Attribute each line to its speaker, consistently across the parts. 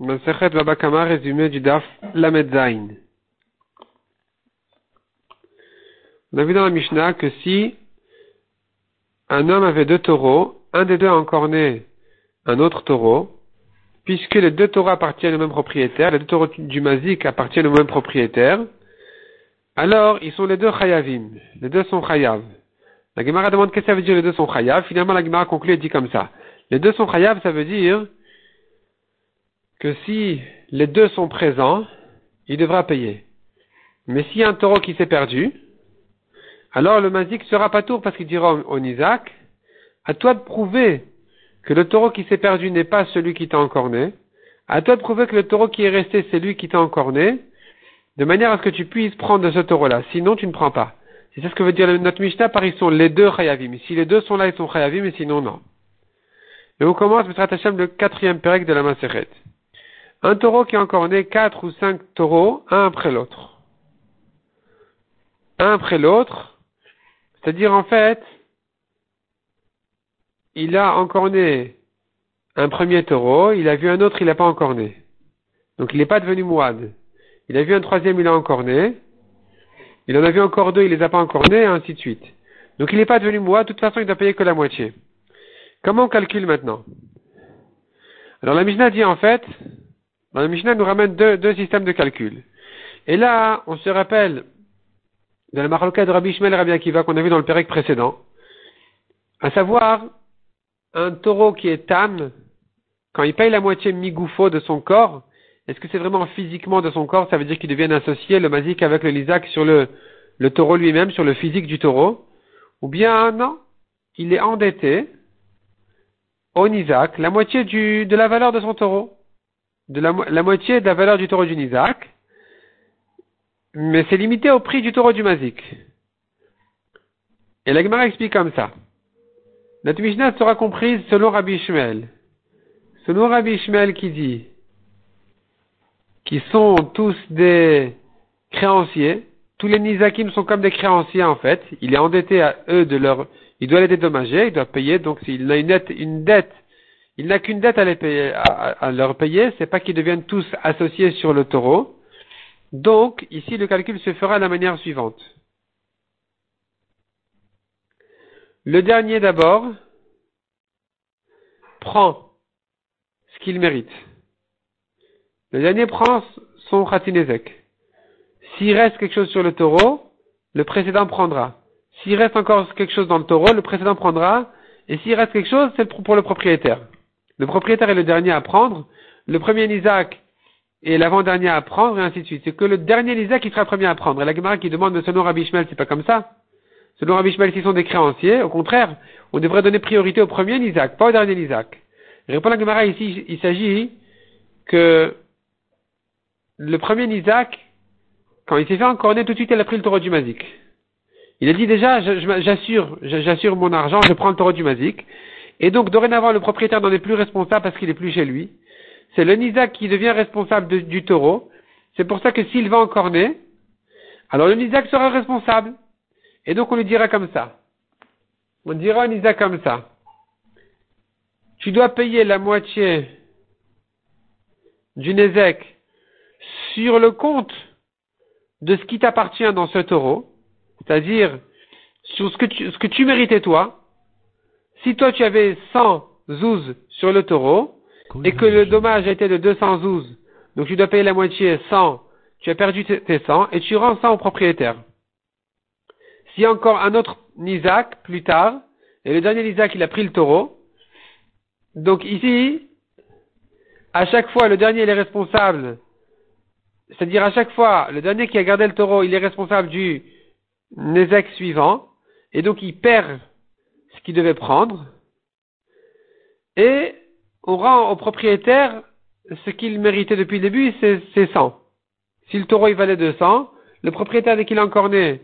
Speaker 1: Masechet Babakama, résumé du Daf. On a vu dans la Mishnah que si un homme avait deux taureaux, un des deux a encorné un autre taureau, puisque les deux taureaux appartiennent au même propriétaire, les deux taureaux du Mazik appartiennent au même propriétaire, alors ils sont les deux chayavim, les deux sont chayav. La Gemara demande qu'est-ce que ça veut dire les deux sont chayav, finalement la Gemara conclut et dit comme ça. Les deux sont chayav, ça veut dire que si les deux sont présents, il devra payer. Mais s'il y a un taureau qui s'est perdu, alors le mazik sera pas tour parce qu'il dira au Isaac, à toi de prouver que le taureau qui s'est perdu n'est pas celui qui t'a encorné, à toi de prouver que le taureau qui est resté c'est lui qui t'a encorné, de manière à ce que tu puisses prendre de ce taureau-là. Sinon, tu ne prends pas. C'est ce que veut dire notre Mishnah, par ils sont les deux chayavim. Si les deux sont là, ils sont chayavim, mais sinon, non. Et on commence, M. Hashem, le quatrième pérec de la Maseret. Un taureau qui a encore né quatre ou cinq taureaux, un après l'autre. Un après l'autre, c'est-à-dire en fait, il a encore né un premier taureau, il a vu un autre, il n'a pas encore né. Donc il n'est pas devenu mouad. Il a vu un troisième, il a encore né. Il en a vu encore deux, il les a pas encore nés, et ainsi de suite. Donc il n'est pas devenu mouad, de toute façon il doit payer que la moitié. Comment on calcule maintenant? Alors la Mishnah dit en fait, la Mishnah nous ramène deux, systèmes de calcul. Et là, on se rappelle de la maroca de Rabbi Ishmael Rabbi Akiva qu'on a vu dans le pérec précédent, à savoir un taureau qui est tam, quand il paye la moitié migoufo de son corps, est-ce que c'est vraiment physiquement de son corps? Ça veut dire qu'il devienne associé, le mazik, avec le lisak sur le, taureau lui-même, sur le physique du taureau? Ou bien non, il est endetté au Nizak, la moitié de la valeur de son taureau de la, moitié de la valeur du taureau du Nizak, mais c'est limité au prix du taureau du Mazik. Et la Gemara explique comme ça. La Mishnah sera comprise selon Rabbi Ishmael. Selon Rabbi Ishmael qui dit qu'ils sont tous des créanciers, tous les Nizakim sont comme des créanciers en fait. Il est endetté à eux de leur, il doit les dédommager, il doit payer, donc s'il a une une dette il n'a qu'une dette à, les payer, à, leur payer, c'est pas qu'ils deviennent tous associés sur le taureau. Donc, ici, le calcul se fera de la manière suivante. Le dernier d'abord prend ce qu'il mérite. Le dernier prend son khatinezek. S'il reste quelque chose sur le taureau, le précédent prendra. S'il reste encore quelque chose dans le taureau, le précédent prendra. Et s'il reste quelque chose, c'est pour le propriétaire. Le propriétaire est le dernier à prendre, le premier Isaac est l'avant-dernier à prendre, et ainsi de suite. C'est que le dernier Isaac qui sera le premier à prendre. Et la Gemara qui demande, de selon Rabbi Ishmael, c'est pas comme ça. Selon Rabbi Ishmael, s'ils sont des créanciers, au contraire, on devrait donner priorité au premier Isaac, pas au dernier Isaac. Répond la Gemara ici, il s'agit que le premier Isaac, quand il s'est fait encorner, tout de suite, il a pris le taureau du Mazik. Il a dit déjà, j'assure, j'assure mon argent, je prends le taureau du Mazik. Et donc, dorénavant, le propriétaire n'en est plus responsable parce qu'il est plus chez lui. C'est le Nizak qui devient responsable du taureau. C'est pour ça que s'il va encorner, alors le Nizak sera responsable. Et donc, on lui dira comme ça. On dira au Nizak comme ça. Tu dois payer la moitié du Nezek sur le compte de ce qui t'appartient dans ce taureau, c'est-à-dire sur ce que tu méritais toi, si toi tu avais 100 zouz sur le taureau, et que le dommage a été de 200 zouz, donc tu dois payer la moitié 100, tu as perdu tes 100, et tu rends 100 au propriétaire. S'il y a encore un autre Nizak, plus tard, et le dernier Nizak, il a pris le taureau, donc ici, à chaque fois, le dernier, il est responsable, c'est-à-dire à chaque fois, le dernier qui a gardé le taureau, il est responsable du Nizak suivant, et donc il perd qu'il devait prendre, et on rend au propriétaire ce qu'il méritait depuis le début, c'est 100. Si le taureau il valait 200, le propriétaire dès qu'il a encore né,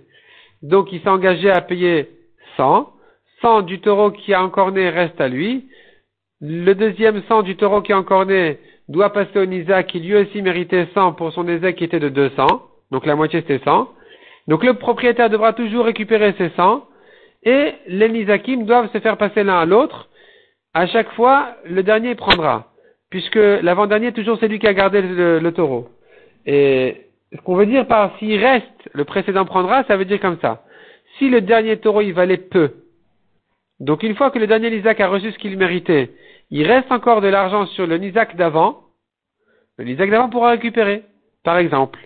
Speaker 1: donc il s'est engagé à payer 100, 100 du taureau qui a encore né reste à lui, le deuxième 100 du taureau qui a encore né doit passer au Nisa qui lui aussi méritait 100 pour son Nisa qui était de 200, donc la moitié c'était 100. Donc le propriétaire devra toujours récupérer ses 100 et les Nizakim doivent se faire passer l'un à l'autre. À chaque fois, le dernier prendra. puisque l'avant-dernier, toujours, c'est lui qui a gardé le, taureau. Et ce qu'on veut dire par s'il reste, le précédent prendra, ça veut dire comme ça. Si le dernier taureau, il valait peu, donc une fois que le dernier Isaac a reçu ce qu'il méritait, il reste encore de l'argent sur le Isaac d'avant, le Isaac d'avant pourra récupérer. Par exemple,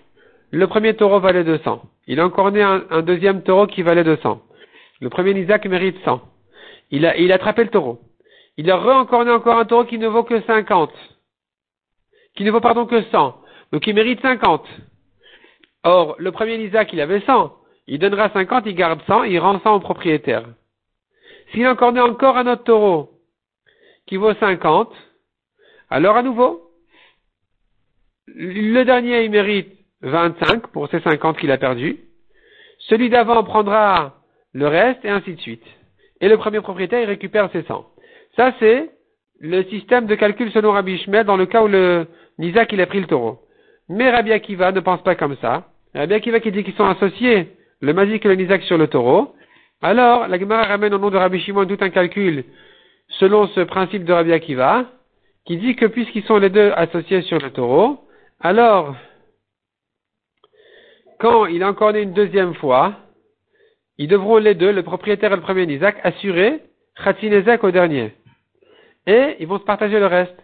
Speaker 1: le premier taureau valait 200. Il a encore né un, deuxième taureau qui valait 200. Le premier Isaac mérite 100. Il a, il a attrapé le taureau. Il a re-encore né encore un taureau qui ne vaut que 50. Qui ne vaut pardon que 100. Donc il mérite 50. Or, le premier Isaac, il avait 100. Il donnera 50, il garde 100, il rend 100 au propriétaire. S'il a encore un autre taureau qui vaut 50, alors à nouveau, le dernier, il mérite 25 pour ces 50 qu'il a perdus. Celui d'avant prendra le reste et ainsi de suite. Et le premier propriétaire, il récupère ses 100. Ça, c'est le système de calcul selon Rabbi Shmuel dans le cas où le Nizak, il a pris le taureau. Mais Rabbi Akiva ne pense pas comme ça. Rabbi Akiva qui dit qu'ils sont associés, le Mazik et le Nizak sur le taureau. Alors, la Gemara ramène au nom de Rabbi Shimon tout un calcul selon ce principe de Rabbi Akiva, qui dit que puisqu'ils sont les deux associés sur le taureau, alors, quand il a encore une deuxième fois, ils devront les deux, le propriétaire et le premier Isaac, assurer Khatinezek au dernier. Et ils vont se partager le reste.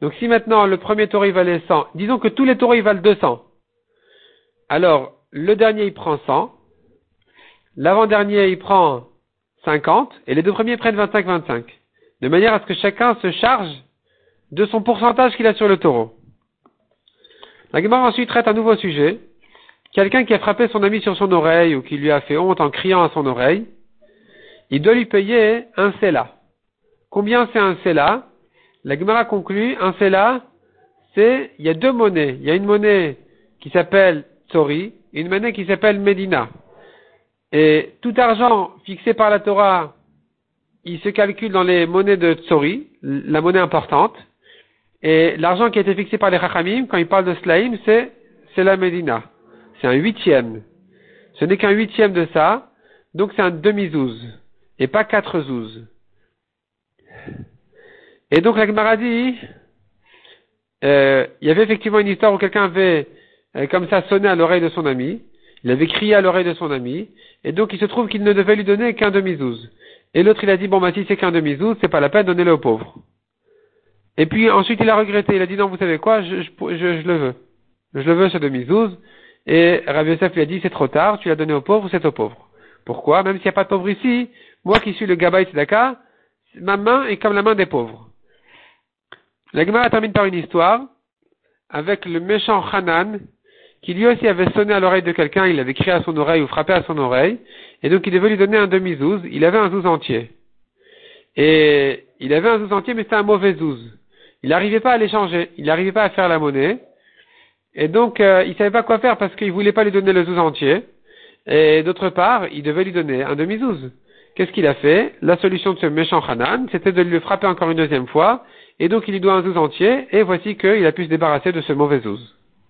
Speaker 1: Donc si maintenant le premier taureau il valait 100, disons que tous les taureaux valent 200. Alors, le dernier il prend 100, l'avant-dernier il prend 50, et les deux premiers prennent 25-25. De manière à ce que chacun se charge de son pourcentage qu'il a sur le taureau. La ensuite traite un nouveau sujet. Quelqu'un qui a frappé son ami sur son oreille ou qui lui a fait honte en criant à son oreille, il doit lui payer un cela. Combien c'est un cela La Gemara conclut, un cela, c'est, il y a deux monnaies. Il y a une monnaie qui s'appelle Tsori et une monnaie qui s'appelle Medina. Et tout argent fixé par la Torah, il se calcule dans les monnaies de Tsori, la monnaie importante. Et l'argent qui a été fixé par les Chachamim, quand ils parlent de Slaim, c'est, c'est la Medina. C'est un huitième. Ce n'est qu'un huitième de ça, donc c'est un demi-zouz, et pas quatre zouz. Et donc la Gemara dit, euh, il y avait effectivement une histoire où quelqu'un avait euh, comme ça sonné à l'oreille de son ami, il avait crié à l'oreille de son ami, et donc il se trouve qu'il ne devait lui donner qu'un demi-zouz. Et l'autre il a dit, bon bah si c'est qu'un demi-zouz, c'est pas la peine, donnez-le aux pauvres. Et puis ensuite il a regretté, il a dit non, vous savez quoi, je, je, le veux. Je le veux ce demi-zouz. Et Rabbi Yosef lui a dit c'est trop tard, tu l'as donné aux pauvres, c'est aux pauvres. Pourquoi? Même s'il n'y a pas de pauvres ici, moi qui suis le Gabaï Tzedaka, ma main est comme la main des pauvres. La Gemara termine par une histoire avec le méchant Hanan qui lui aussi avait sonné à l'oreille de quelqu'un, il avait crié à son oreille ou frappé à son oreille, et donc il devait lui donner un demi-zouz, il avait un zouz entier. Et il avait un zouz entier, mais c'était un mauvais zouz. Il n'arrivait pas à l'échanger, il n'arrivait pas à faire la monnaie. Et donc, euh, il savait pas quoi faire parce qu'il voulait pas lui donner le zouz entier. Et d'autre part, il devait lui donner un demi-zouz. Qu'est-ce qu'il a fait? La solution de ce méchant Hanan, c'était de lui frapper encore une deuxième fois. Et donc, il lui doit un zouz entier. Et voici qu'il a pu se débarrasser de ce mauvais zouz.